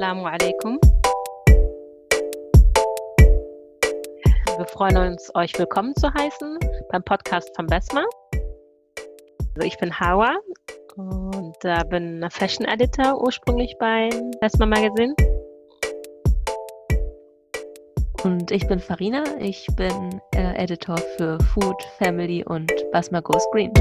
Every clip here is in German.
Assalamu alaikum. Wir freuen uns, euch willkommen zu heißen beim Podcast von Besma. Also ich bin Hawa und äh, bin Fashion Editor ursprünglich beim Besma Magazine. Und ich bin Farina, ich bin äh, Editor für Food, Family und Basma Goes Green.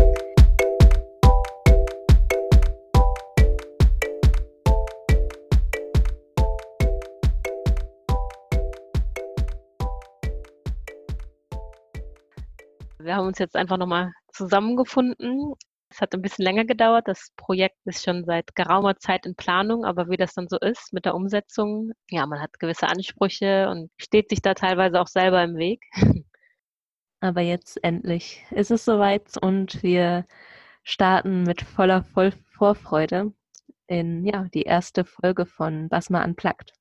Wir haben uns jetzt einfach nochmal zusammengefunden. Es hat ein bisschen länger gedauert. Das Projekt ist schon seit geraumer Zeit in Planung, aber wie das dann so ist mit der Umsetzung, ja, man hat gewisse Ansprüche und steht sich da teilweise auch selber im Weg. Aber jetzt endlich ist es soweit und wir starten mit voller Voll Vorfreude in ja, die erste Folge von Basma Unplugged.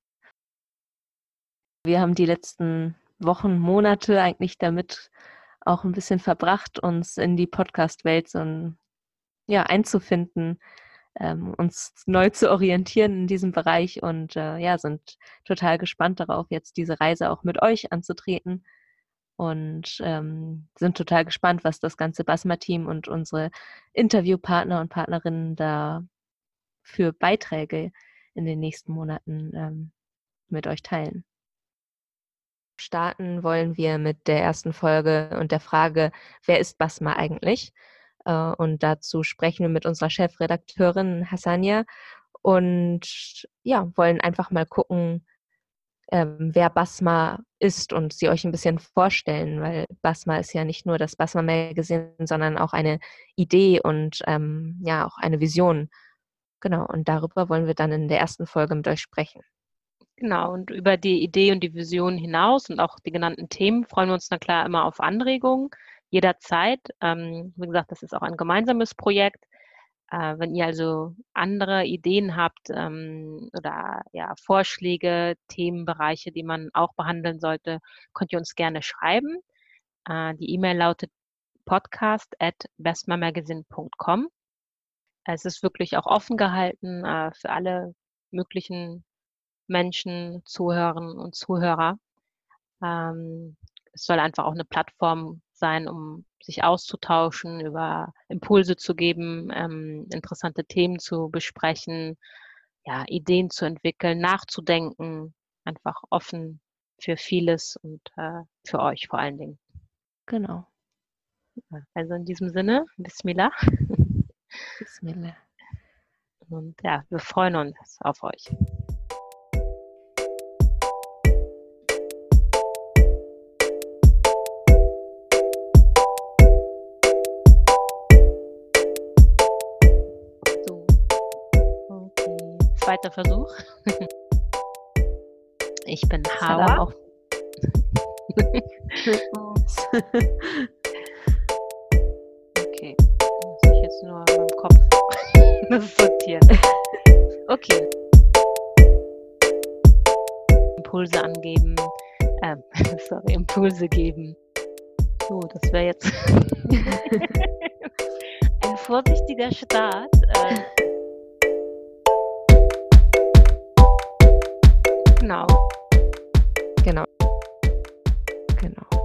Wir haben die letzten Wochen, Monate eigentlich damit auch ein bisschen verbracht, uns in die Podcast-Welt so ein, ja, einzufinden, ähm, uns neu zu orientieren in diesem Bereich und äh, ja, sind total gespannt darauf, jetzt diese Reise auch mit euch anzutreten und ähm, sind total gespannt, was das ganze Basma-Team und unsere Interviewpartner und Partnerinnen da für Beiträge in den nächsten Monaten ähm, mit euch teilen. Starten wollen wir mit der ersten Folge und der Frage, wer ist Basma eigentlich? Äh, und dazu sprechen wir mit unserer Chefredakteurin Hassania und ja, wollen einfach mal gucken, ähm, wer Basma ist und sie euch ein bisschen vorstellen, weil Basma ist ja nicht nur das Basma Magazine, sondern auch eine Idee und ähm, ja auch eine Vision. Genau, und darüber wollen wir dann in der ersten Folge mit euch sprechen. Genau, und über die Idee und die Vision hinaus und auch die genannten Themen freuen wir uns na klar immer auf Anregungen jederzeit. Ähm, wie gesagt, das ist auch ein gemeinsames Projekt. Äh, wenn ihr also andere Ideen habt ähm, oder ja, Vorschläge, Themenbereiche, die man auch behandeln sollte, könnt ihr uns gerne schreiben. Äh, die E-Mail lautet podcast at bestmamagazine.com. Es ist wirklich auch offen gehalten äh, für alle möglichen Menschen, Zuhörerinnen und Zuhörer. Ähm, es soll einfach auch eine Plattform sein, um sich auszutauschen, über Impulse zu geben, ähm, interessante Themen zu besprechen, ja, Ideen zu entwickeln, nachzudenken, einfach offen für vieles und äh, für euch vor allen Dingen. Genau. Also in diesem Sinne, Bismillah. Bismillah. Und ja, wir freuen uns auf euch. Zweiter Versuch. Ich bin Hawa. Auch. okay, muss ich jetzt nur in meinem Kopf das sortieren. Okay. Impulse angeben. Ähm, sorry, Impulse geben. So, das wäre jetzt ein vorsichtiger Start. Äh, Genau. Genau. Genau.